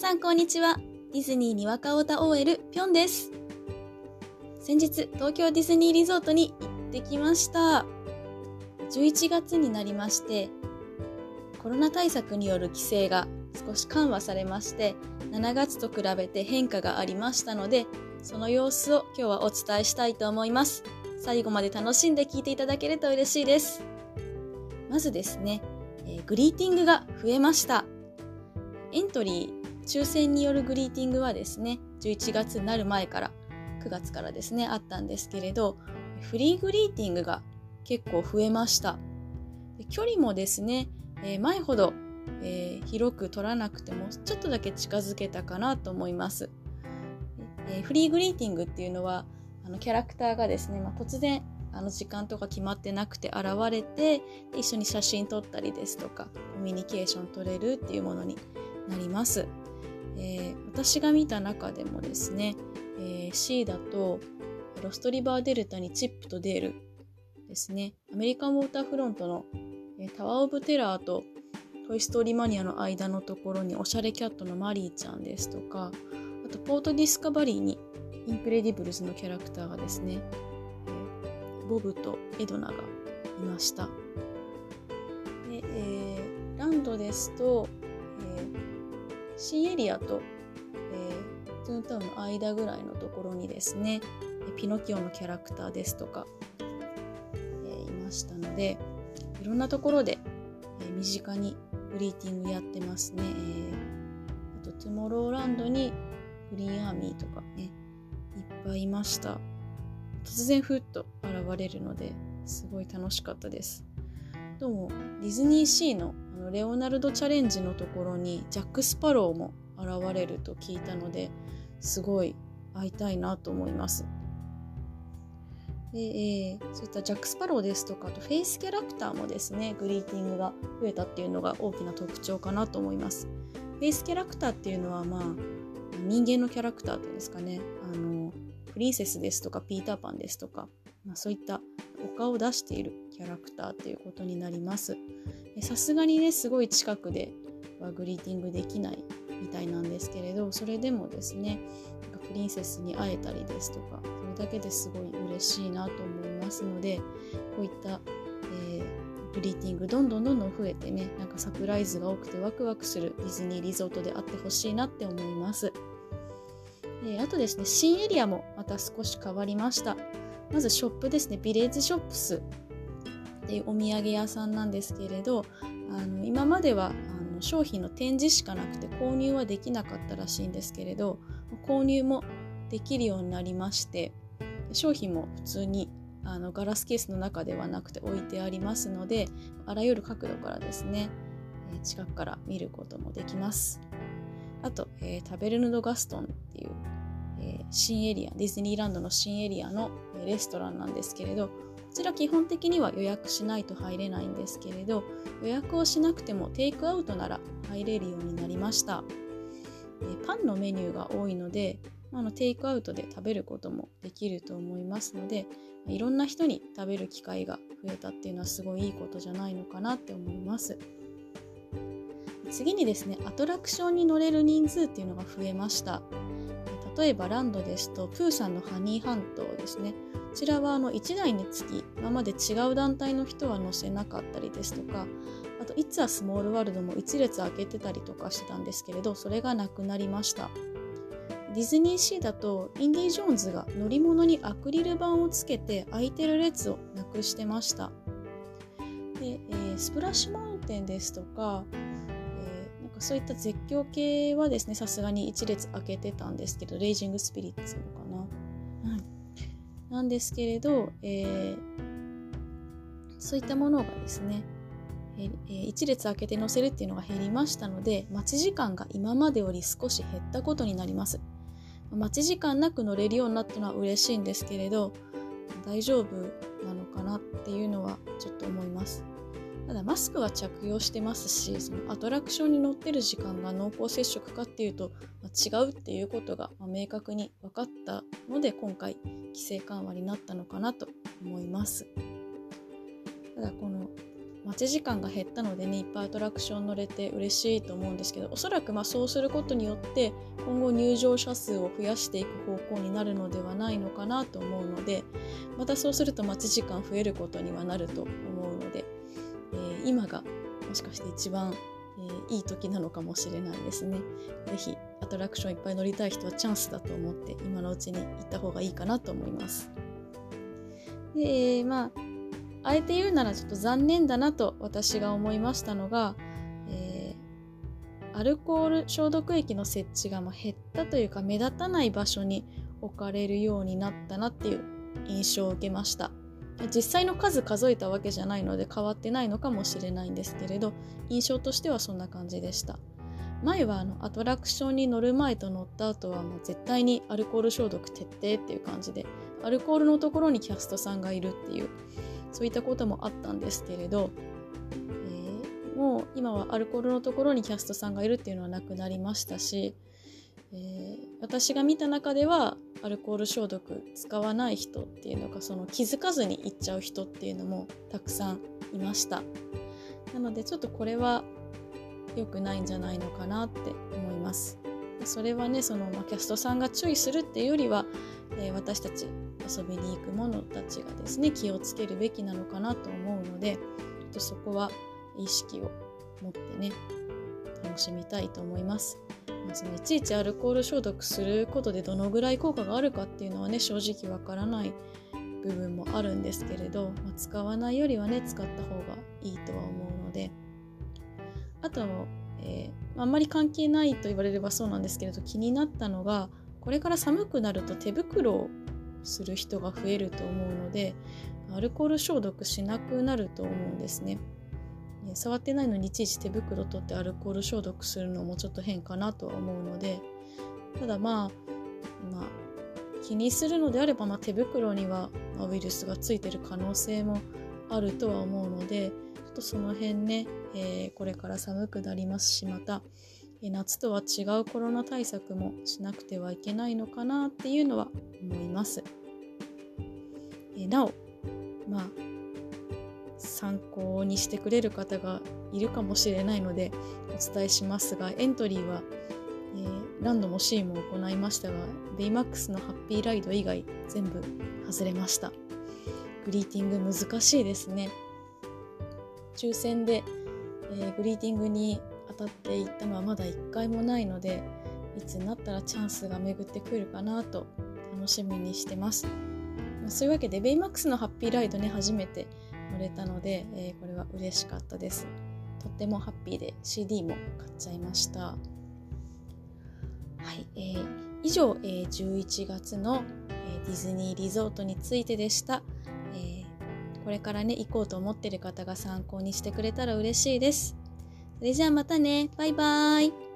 さんこんにちは。ディズニーにわかおた OL ぴょんです。先日、東京ディズニーリゾートに行ってきました。11月になりまして、コロナ対策による規制が少し緩和されまして、7月と比べて変化がありましたので、その様子を今日はお伝えしたいと思います。最後まで楽しんで聞いていただけると嬉しいです。まずですね、えー、グリーティングが増えました。エントリー、抽選によるグリーティングはですね、11月になる前から、9月からですね、あったんですけれど、フリーグリーティングが結構増えました。距離もですね、えー、前ほど、えー、広く取らなくてもちょっとだけ近づけたかなと思います。えー、フリーグリーティングっていうのはあのキャラクターがですね、まあ、突然あの時間とか決まってなくて現れて一緒に写真撮ったりですとかコミュニケーション取れるっていうものになります。えー、私が見た中でもですね、えー、C だとロストリバーデルタにチップとデールですねアメリカンウォーターフロントの、えー、タワー・オブ・テラーとトイ・ストーリーマニアの間のところにおしゃれキャットのマリーちゃんですとかあとポートディスカバリーにインクレディブルズのキャラクターがですね、えー、ボブとエドナがいました。でえー、ランドですと、えー、新エリアと、えー、トゥーンタウンの間ぐらいのところにですねピノキオのキャラクターですとか、えー、いましたのでいろんなところで、えー、身近にグリーティングやってますね、えー、あとトゥモローランドにグリーンアーミーとかねいっぱいいました。突然ふっと現れるのですごい楽しかったです。どうもディズニーシーののレオナルドチャレンジのところにジャック・スパローも現れると聞いたのですごい会いたいなと思います。で、えー、そういったジャック・スパローですとかあとフェイスキャラクターもですねグリーティングが増えたっていうのが大きな特徴かなと思います。フェイスキャラクターっていうのはまあ人間のキャラクターっていうんですかねあのプリンセスですとかピーターパンですとか、まあ、そういったお顔を出しているキャラクターっていうことになります。さすがにねすごい近くではグリーティングできないみたいなんですけれどそれでもですねなんかプリンセスに会えたりですとかそれだけですごい嬉しいなと思いますのでこういった、えー、グリーティングどんどんどんどん増えてねなんかサプライズが多くてワクワクするディズニーリゾートであってほしいなって思います。えあとですね新エリアもまた少し変わりました。まずショップですねビレッジショップスっていうお土産屋さんなんですけれどあの今まではあの商品の展示しかなくて購入はできなかったらしいんですけれど購入もできるようになりまして商品も普通にあのガラスケースの中ではなくて置いてありますのであらゆる角度からですね近くから見ることもできます。あと、えー、タベルヌ・ド・ガストンっていう、えー、新エリアディズニーランドの新エリアのレストランなんですけれどちら基本的には予約しないと入れないんですけれど予約をしなくてもテイクアウトなら入れるようになりました、パンのメニューが多いのであのテイクアウトで食べることもできると思いますのでいろんな人に食べる機会が増えたっていうのはすごいいいことじゃないのかなって思います。次にですねアトラクションに乗れる人数っていうのが増えました。例えばランドですとプーさんのハニーハントですね。こちらはあの1台につき今まで違う団体の人は乗せなかったりですとかあと「いつはスモールワールド」も1列空けてたりとかしてたんですけれどそれがなくなりました。ディズニーシーだとインディ・ジョーンズが乗り物にアクリル板をつけて空いてる列をなくしてました。で、えー、スプラッシュマウンテンですとか、そういった絶叫系はですねさすがに1列空けてたんですけどレイジング・スピリッツのか、なんですけれど、えー、そういったものがですね、えー、一列空けて載せるっていうのが減りましたので待ち時間が今までより少し減ったことになります。待ち時間なく乗れるようになったのは嬉しいんですけれど大丈夫なのかなっていうのはちょっと思います。ただマスクは着用してますしそのアトラクションに乗ってる時間が濃厚接触かっていうと、違うっていうことが、明確に分かったので今回規制緩和になったのかなと思いますただこの待ち時間が減ったのでねいっぱいアトラクション乗れて嬉しいと思うんですけどおそらくまそうすることによって今後入場者数を増やしていく方向になるのではないのかなと思うのでまたそうすると待ち時間増えることにはなると思うので、えー、今がもしかして一番、えー、いい時なのかもしれないですね。是非アトラクションいっぱい乗りたい人はチャンスだと思って今のうちに行った方がいいかなと思います。でまああえて言うならちょっと残念だなと私が思いましたのが、えー、アルコール消毒液の設置がま減ったというか目立たない場所に置かれるようになったなっていう印象を受けました実際の数数えたわけじゃないので変わってないのかもしれないんですけれど印象としてはそんな感じでした前はあのアトラクションに乗る前と乗った後はもう絶対にアルコール消毒徹底っていう感じでアルコールのところにキャストさんがいるっていうそういったこともあったんですけれど、えー、もう今はアルコールのところにキャストさんがいるっていうのはなくなりましたし、えー、私が見た中ではアルコール消毒使わない人っていうのがその気づかずに行っちゃう人っていうのもたくさんいました。なのでちょっとこれは良くないんじゃないのかなって思いますそれはねその、キャストさんが注意するっていうよりは、えー、私たち遊びに行く者たちがですね気をつけるべきなのかなと思うのでとそこは意識を持ってね楽しみたいと思います。まあ、そのいちいちアルコール消毒することでどのぐらい効果があるかっていうのはね正直わからない部分もあるんですけれど、まあ、使わないよりはね使った方がいいとは思うのであと、えー、あんまり関係ないと言われればそうなんですけれど気になったのがこれから寒くなると手袋をする人が増えると思うのでアルコール消毒しなくなると思うんですね。触ってないのにいちいち手袋取ってアルコール消毒するのもちょっと変かなとは思うのでただまあ、まあ、気にするのであれば、まあ、手袋にはウイルスがついてる可能性もあるとは思うのでっとその辺ね、えー、これから寒くなりますしまた夏とは違うコロナ対策もしなくてはいけないのかなっていうのは思います。えなお、まあ、参考にしてくれる方がいるかもしれないのでお伝えしますが、エントリーは、えー、ランドもシーも行いましたが、ベイマックスのハッピーライド以外全部外れました。グリーティング難しいですね。抽選で、えー、グリーティングに当たっていったのはまだ1回もないのでいつになったらチャンスが巡ってくるかなと楽しみにしてます。そういうわけでベイマックスのハッピーライドね初めて乗れたので、えー、これは嬉しかったです。とってもハッピーで CD も買っちゃいました。はい、えー、以上、えー、11月の、えー、ディズニーリゾートについてでした。これからね行こうと思ってる方が参考にしてくれたら嬉しいです。それじゃあまたね。バイバーイ。